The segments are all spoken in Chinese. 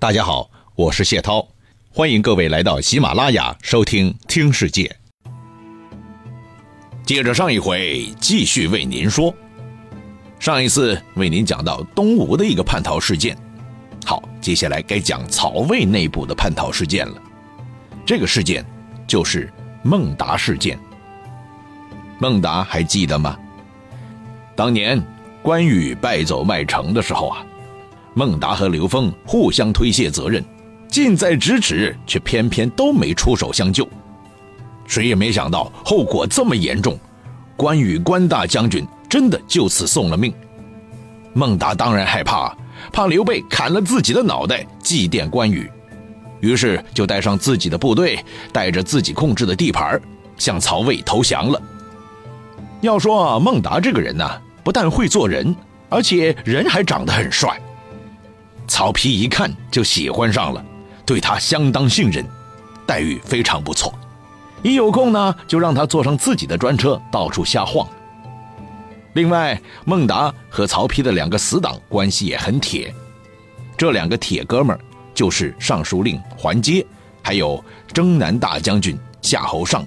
大家好，我是谢涛，欢迎各位来到喜马拉雅收听《听世界》。接着上一回继续为您说，上一次为您讲到东吴的一个叛逃事件，好，接下来该讲曹魏内部的叛逃事件了。这个事件就是孟达事件。孟达还记得吗？当年关羽败走麦城的时候啊。孟达和刘封互相推卸责任，近在咫尺，却偏偏都没出手相救。谁也没想到后果这么严重，关羽关大将军真的就此送了命。孟达当然害怕，怕刘备砍了自己的脑袋祭奠关羽，于是就带上自己的部队，带着自己控制的地盘，向曹魏投降了。要说孟达这个人呢，不但会做人，而且人还长得很帅。曹丕一看就喜欢上了，对他相当信任，待遇非常不错。一有空呢，就让他坐上自己的专车到处瞎晃。另外，孟达和曹丕的两个死党关系也很铁，这两个铁哥们儿就是尚书令桓阶，还有征南大将军夏侯尚。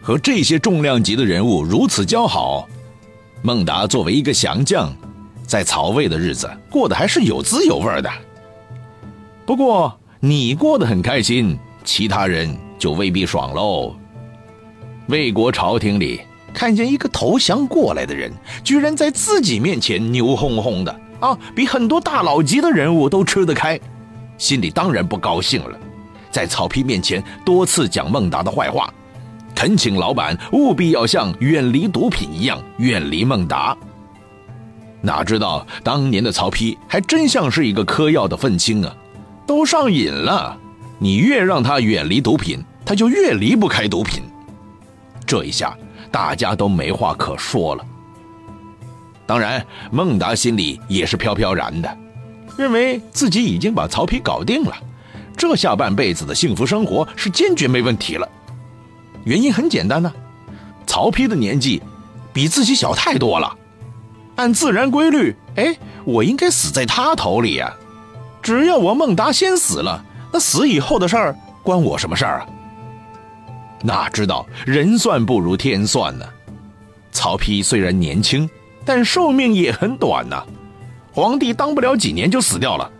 和这些重量级的人物如此交好，孟达作为一个降将。在曹魏的日子过得还是有滋有味的。不过你过得很开心，其他人就未必爽喽。魏国朝廷里看见一个投降过来的人，居然在自己面前牛哄哄的啊，比很多大佬级的人物都吃得开，心里当然不高兴了。在曹丕面前多次讲孟达的坏话，恳请老板务必要像远离毒品一样远离孟达。哪知道当年的曹丕还真像是一个嗑药的愤青啊，都上瘾了。你越让他远离毒品，他就越离不开毒品。这一下大家都没话可说了。当然，孟达心里也是飘飘然的，认为自己已经把曹丕搞定了，这下半辈子的幸福生活是坚决没问题了。原因很简单呢，曹丕的年纪比自己小太多了。按自然规律，哎，我应该死在他头里呀！只要我孟达先死了，那死以后的事儿关我什么事儿啊？哪知道人算不如天算呢？曹丕虽然年轻，但寿命也很短呐。皇帝当不了几年就死掉了。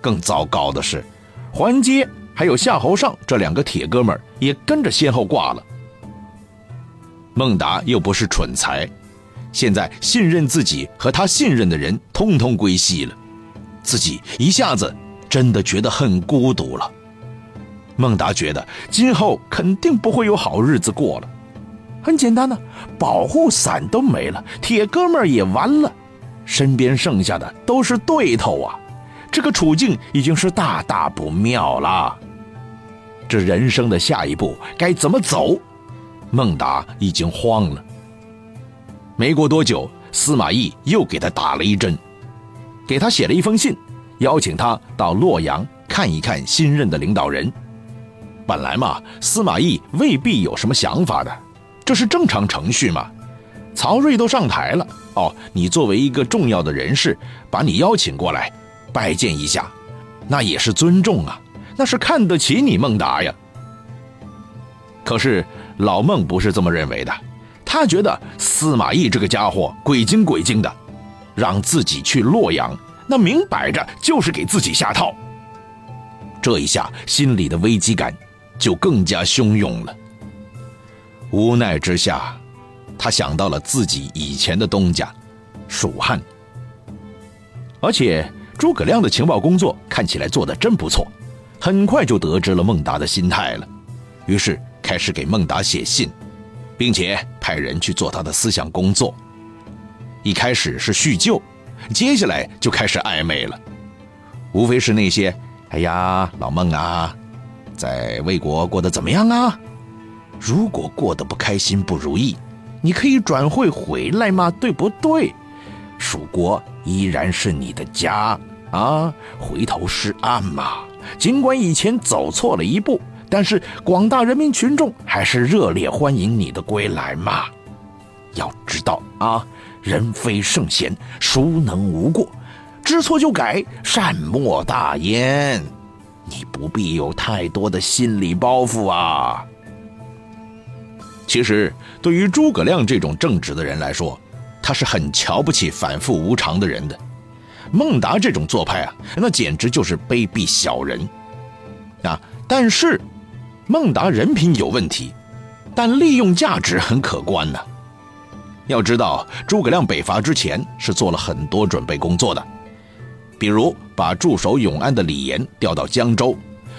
更糟糕的是，桓阶还有夏侯尚这两个铁哥们儿也跟着先后挂了。孟达又不是蠢材。现在信任自己和他信任的人通通归西了，自己一下子真的觉得很孤独了。孟达觉得今后肯定不会有好日子过了。很简单呢，保护伞都没了，铁哥们也完了，身边剩下的都是对头啊！这个处境已经是大大不妙了。这人生的下一步该怎么走？孟达已经慌了。没过多久，司马懿又给他打了一针，给他写了一封信，邀请他到洛阳看一看新任的领导人。本来嘛，司马懿未必有什么想法的，这是正常程序嘛。曹睿都上台了，哦，你作为一个重要的人士，把你邀请过来拜见一下，那也是尊重啊，那是看得起你孟达呀。可是老孟不是这么认为的。他觉得司马懿这个家伙鬼精鬼精的，让自己去洛阳，那明摆着就是给自己下套。这一下心里的危机感就更加汹涌了。无奈之下，他想到了自己以前的东家，蜀汉。而且诸葛亮的情报工作看起来做得真不错，很快就得知了孟达的心态了，于是开始给孟达写信。并且派人去做他的思想工作。一开始是叙旧，接下来就开始暧昧了。无非是那些：“哎呀，老孟啊，在魏国过得怎么样啊？如果过得不开心、不如意，你可以转会回来嘛，对不对？蜀国依然是你的家啊，回头是岸嘛。尽管以前走错了一步。”但是广大人民群众还是热烈欢迎你的归来嘛！要知道啊，人非圣贤，孰能无过？知错就改，善莫大焉。你不必有太多的心理包袱啊。其实，对于诸葛亮这种正直的人来说，他是很瞧不起反复无常的人的。孟达这种做派啊，那简直就是卑鄙小人啊！但是，孟达人品有问题，但利用价值很可观呢。要知道，诸葛亮北伐之前是做了很多准备工作的，比如把驻守永安的李严调到江州，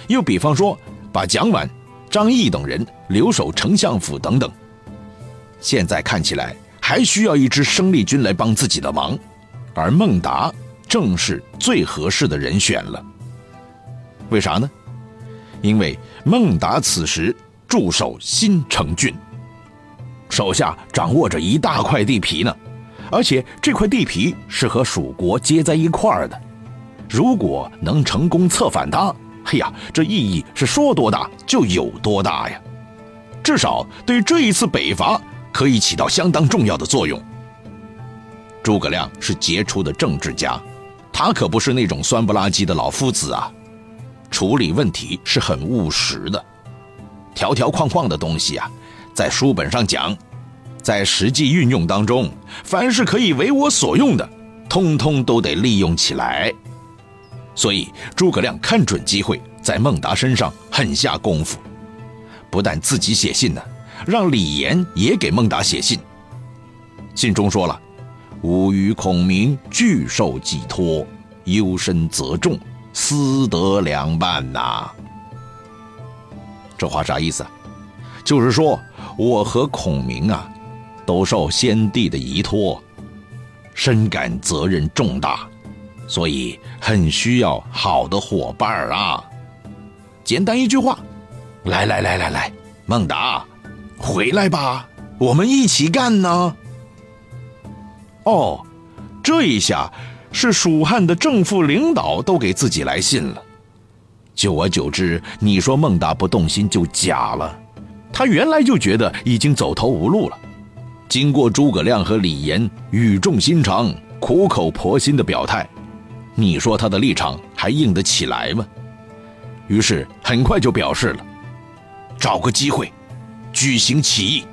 又比方说把蒋琬、张翼等人留守丞相府等等。现在看起来还需要一支生力军来帮自己的忙，而孟达正是最合适的人选了。为啥呢？因为孟达此时驻守新城郡，手下掌握着一大块地皮呢，而且这块地皮是和蜀国接在一块儿的。如果能成功策反他，嘿呀，这意义是说多大就有多大呀！至少对这一次北伐可以起到相当重要的作用。诸葛亮是杰出的政治家，他可不是那种酸不拉几的老夫子啊。处理问题是很务实的，条条框框的东西啊，在书本上讲，在实际运用当中，凡是可以为我所用的，通通都得利用起来。所以诸葛亮看准机会，在孟达身上狠下功夫，不但自己写信呢，让李严也给孟达写信。信中说了：“吾与孔明俱受寄托，忧深则重。”私德两半呐，这话啥意思？就是说我和孔明啊，都受先帝的遗托，深感责任重大，所以很需要好的伙伴啊。简单一句话，来来来来来，孟达，回来吧，我们一起干呢。哦，这一下。是蜀汉的正副领导都给自己来信了，久而久之，你说孟达不动心就假了。他原来就觉得已经走投无路了，经过诸葛亮和李严语重心长、苦口婆心的表态，你说他的立场还硬得起来吗？于是很快就表示了，找个机会，举行起义。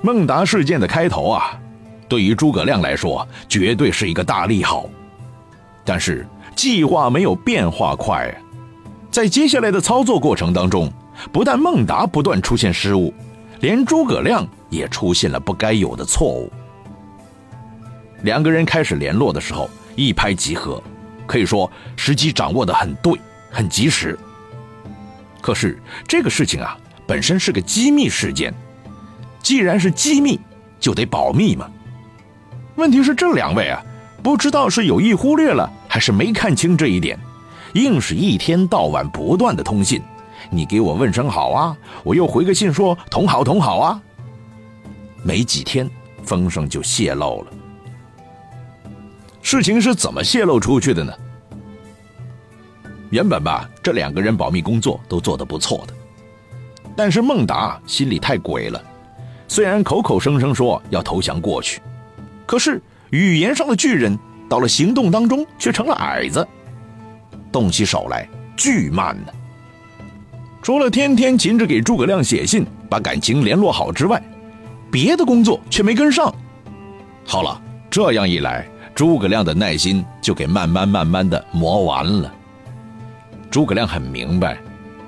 孟达事件的开头啊。对于诸葛亮来说，绝对是一个大利好，但是计划没有变化快，在接下来的操作过程当中，不但孟达不断出现失误，连诸葛亮也出现了不该有的错误。两个人开始联络的时候一拍即合，可以说时机掌握的很对，很及时。可是这个事情啊，本身是个机密事件，既然是机密，就得保密嘛。问题是这两位啊，不知道是有意忽略了，还是没看清这一点，硬是一天到晚不断的通信。你给我问声好啊，我又回个信说同好同好啊。没几天，风声就泄露了。事情是怎么泄露出去的呢？原本吧，这两个人保密工作都做得不错的，但是孟达心里太鬼了，虽然口口声声说要投降过去。可是语言上的巨人，到了行动当中却成了矮子，动起手来巨慢呢。除了天天勤着给诸葛亮写信，把感情联络好之外，别的工作却没跟上。好了，这样一来，诸葛亮的耐心就给慢慢慢慢的磨完了。诸葛亮很明白，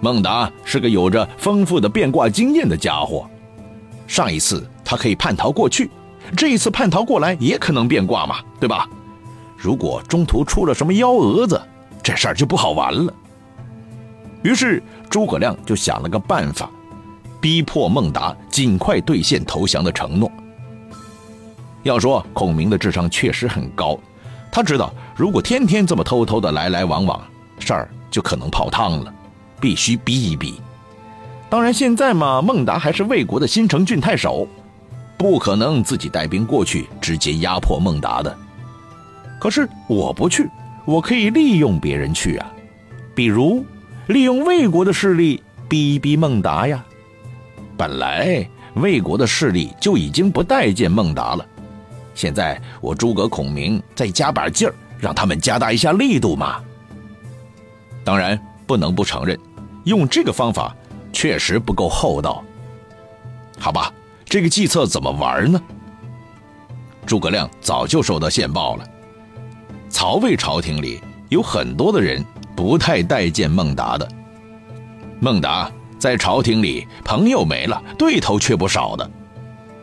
孟达是个有着丰富的变卦经验的家伙，上一次他可以叛逃过去。这一次叛逃过来也可能变卦嘛，对吧？如果中途出了什么幺蛾子，这事儿就不好玩了。于是诸葛亮就想了个办法，逼迫孟达尽快兑现投降的承诺。要说孔明的智商确实很高，他知道如果天天这么偷偷的来来往往，事儿就可能泡汤了，必须逼一逼。当然现在嘛，孟达还是魏国的新城郡太守。不可能自己带兵过去直接压迫孟达的，可是我不去，我可以利用别人去啊，比如利用魏国的势力逼一逼孟达呀。本来魏国的势力就已经不待见孟达了，现在我诸葛孔明再加把劲儿，让他们加大一下力度嘛。当然不能不承认，用这个方法确实不够厚道。好吧，这个计策怎么玩呢？诸葛亮早就收到线报了，曹魏朝廷里有很多的人不太待见孟达的。孟达在朝廷里朋友没了，对头却不少的。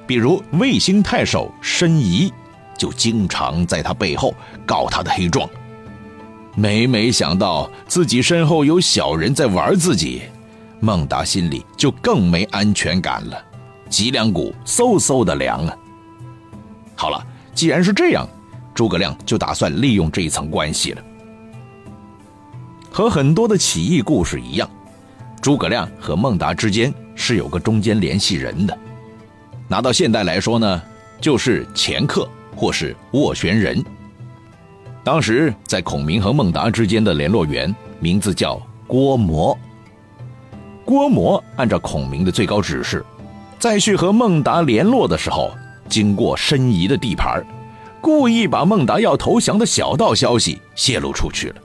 比如魏兴太守申仪，就经常在他背后告他的黑状。每每想到自己身后有小人在玩自己，孟达心里就更没安全感了，脊梁骨嗖嗖的凉啊。好了，既然是这样，诸葛亮就打算利用这一层关系了。和很多的起义故事一样，诸葛亮和孟达之间是有个中间联系人的。拿到现代来说呢，就是掮客或是斡旋人。当时在孔明和孟达之间的联络员名字叫郭摩。郭摩按照孔明的最高指示，在去和孟达联络的时候，经过申仪的地盘，故意把孟达要投降的小道消息泄露出去了。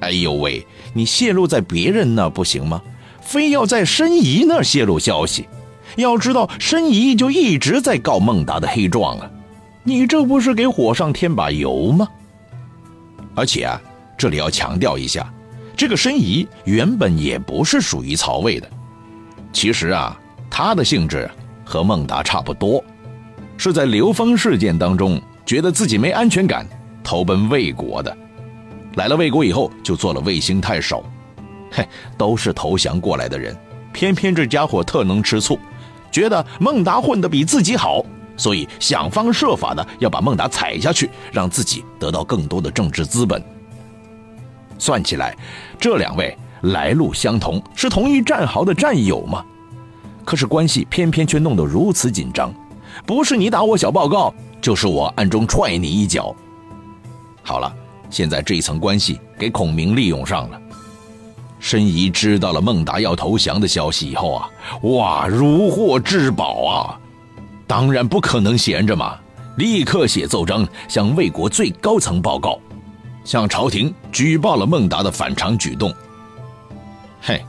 哎呦喂，你泄露在别人那不行吗？非要在申仪那泄露消息？要知道，申仪就一直在告孟达的黑状啊！你这不是给火上添把油吗？而且啊，这里要强调一下，这个申仪原本也不是属于曹魏的。其实啊，他的性质和孟达差不多，是在刘封事件当中觉得自己没安全感，投奔魏国的。来了魏国以后，就做了魏兴太守。嘿，都是投降过来的人，偏偏这家伙特能吃醋。觉得孟达混得比自己好，所以想方设法的要把孟达踩下去，让自己得到更多的政治资本。算起来，这两位来路相同，是同一战壕的战友吗？可是关系偏偏却弄得如此紧张，不是你打我小报告，就是我暗中踹你一脚。好了，现在这一层关系给孔明利用上了。申仪知道了孟达要投降的消息以后啊，哇，如获至宝啊！当然不可能闲着嘛，立刻写奏章向魏国最高层报告，向朝廷举报了孟达的反常举动。嘿，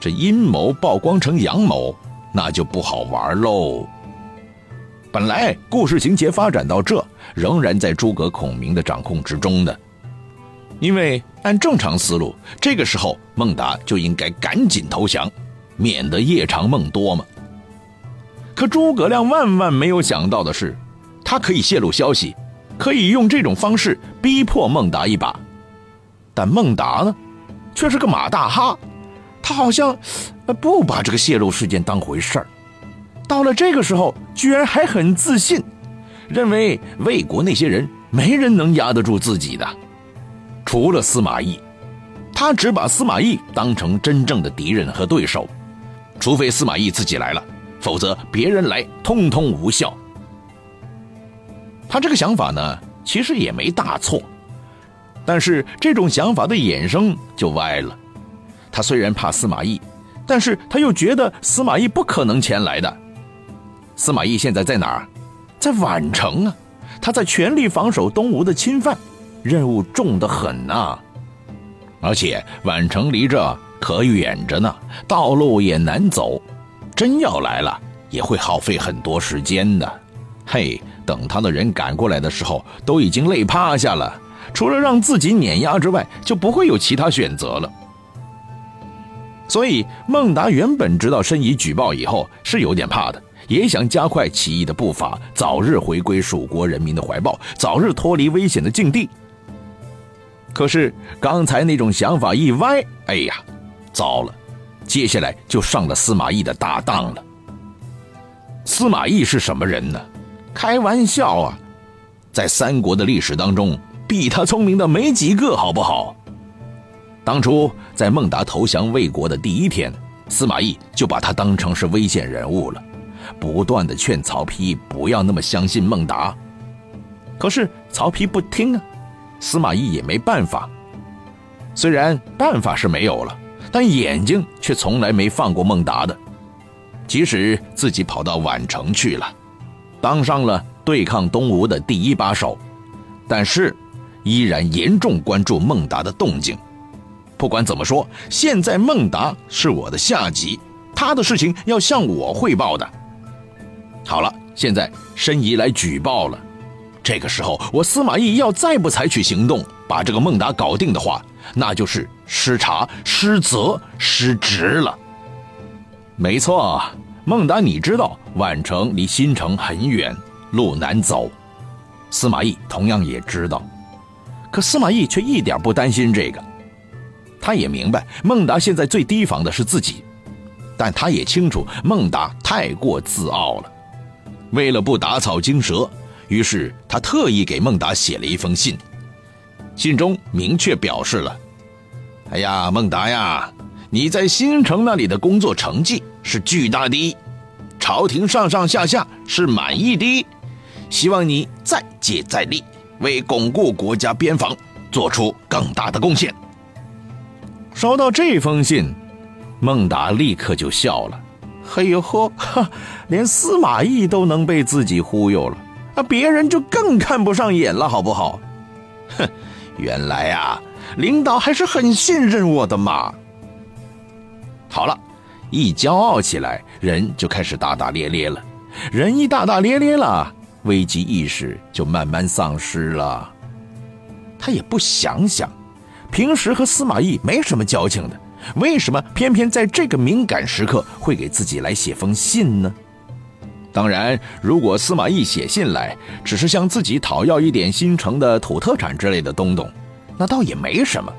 这阴谋曝光成阳谋，那就不好玩喽。本来故事情节发展到这，仍然在诸葛孔明的掌控之中的。因为按正常思路，这个时候孟达就应该赶紧投降，免得夜长梦多嘛。可诸葛亮万万没有想到的是，他可以泄露消息，可以用这种方式逼迫孟达一把。但孟达呢，却是个马大哈，他好像不把这个泄露事件当回事儿。到了这个时候，居然还很自信，认为魏国那些人没人能压得住自己的。除了司马懿，他只把司马懿当成真正的敌人和对手，除非司马懿自己来了，否则别人来通通无效。他这个想法呢，其实也没大错，但是这种想法的衍生就歪了。他虽然怕司马懿，但是他又觉得司马懿不可能前来的。司马懿现在在哪儿？在宛城啊，他在全力防守东吴的侵犯。任务重得很呐，而且宛城离这可远着呢，道路也难走，真要来了也会耗费很多时间的。嘿，等他的人赶过来的时候，都已经累趴下了，除了让自己碾压之外，就不会有其他选择了。所以孟达原本知道申仪举报以后是有点怕的，也想加快起义的步伐，早日回归蜀国人民的怀抱，早日脱离危险的境地。可是刚才那种想法一歪，哎呀，糟了！接下来就上了司马懿的大当了。司马懿是什么人呢？开玩笑啊，在三国的历史当中，比他聪明的没几个，好不好？当初在孟达投降魏国的第一天，司马懿就把他当成是危险人物了，不断的劝曹丕不要那么相信孟达。可是曹丕不听啊。司马懿也没办法，虽然办法是没有了，但眼睛却从来没放过孟达的。即使自己跑到宛城去了，当上了对抗东吴的第一把手，但是依然严重关注孟达的动静。不管怎么说，现在孟达是我的下级，他的事情要向我汇报的。好了，现在申仪来举报了。这个时候，我司马懿要再不采取行动，把这个孟达搞定的话，那就是失察、失责、失职了。没错，孟达，你知道宛城离新城很远，路难走。司马懿同样也知道，可司马懿却一点不担心这个。他也明白孟达现在最提防的是自己，但他也清楚孟达太过自傲了。为了不打草惊蛇。于是他特意给孟达写了一封信，信中明确表示了：“哎呀，孟达呀，你在新城那里的工作成绩是巨大的，朝廷上上下下是满意的，希望你再接再厉，为巩固国家边防做出更大的贡献。”收到这封信，孟达立刻就笑了：“嘿呦呵，哈，连司马懿都能被自己忽悠了。”那别人就更看不上眼了，好不好？哼，原来啊，领导还是很信任我的嘛。好了，一骄傲起来，人就开始大大咧咧了。人一大大咧咧了，危机意识就慢慢丧失了。他也不想想，平时和司马懿没什么交情的，为什么偏偏在这个敏感时刻会给自己来写封信呢？当然，如果司马懿写信来，只是向自己讨要一点新城的土特产之类的东东，那倒也没什么。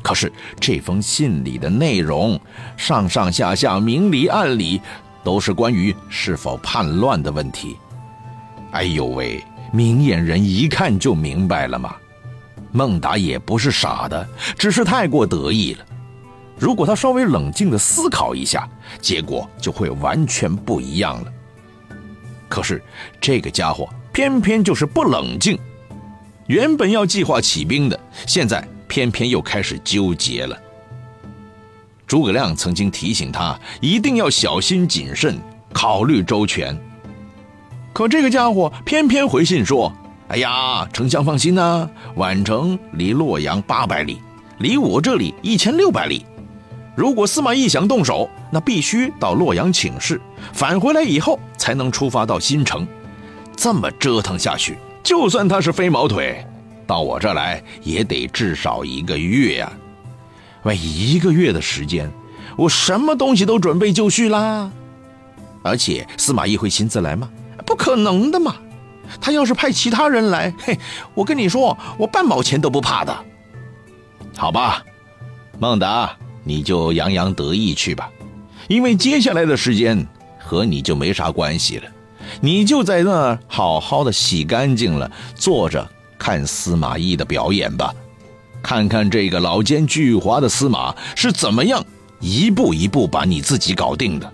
可是这封信里的内容，上上下下、明里暗里，都是关于是否叛乱的问题。哎呦喂，明眼人一看就明白了嘛。孟达也不是傻的，只是太过得意了。如果他稍微冷静的思考一下，结果就会完全不一样了。可是这个家伙偏偏就是不冷静，原本要计划起兵的，现在偏偏又开始纠结了。诸葛亮曾经提醒他一定要小心谨慎，考虑周全。可这个家伙偏偏回信说：“哎呀，丞相放心呐，宛城离洛阳八百里，离我这里一千六百里。”如果司马懿想动手，那必须到洛阳请示，返回来以后才能出发到新城。这么折腾下去，就算他是飞毛腿，到我这来也得至少一个月呀！喂，一个月的时间，我什么东西都准备就绪啦。而且司马懿会亲自来吗？不可能的嘛！他要是派其他人来，嘿，我跟你说，我半毛钱都不怕的。好吧，孟达。你就洋洋得意去吧，因为接下来的时间和你就没啥关系了，你就在那儿好好的洗干净了，坐着看司马懿的表演吧，看看这个老奸巨猾的司马是怎么样一步一步把你自己搞定的。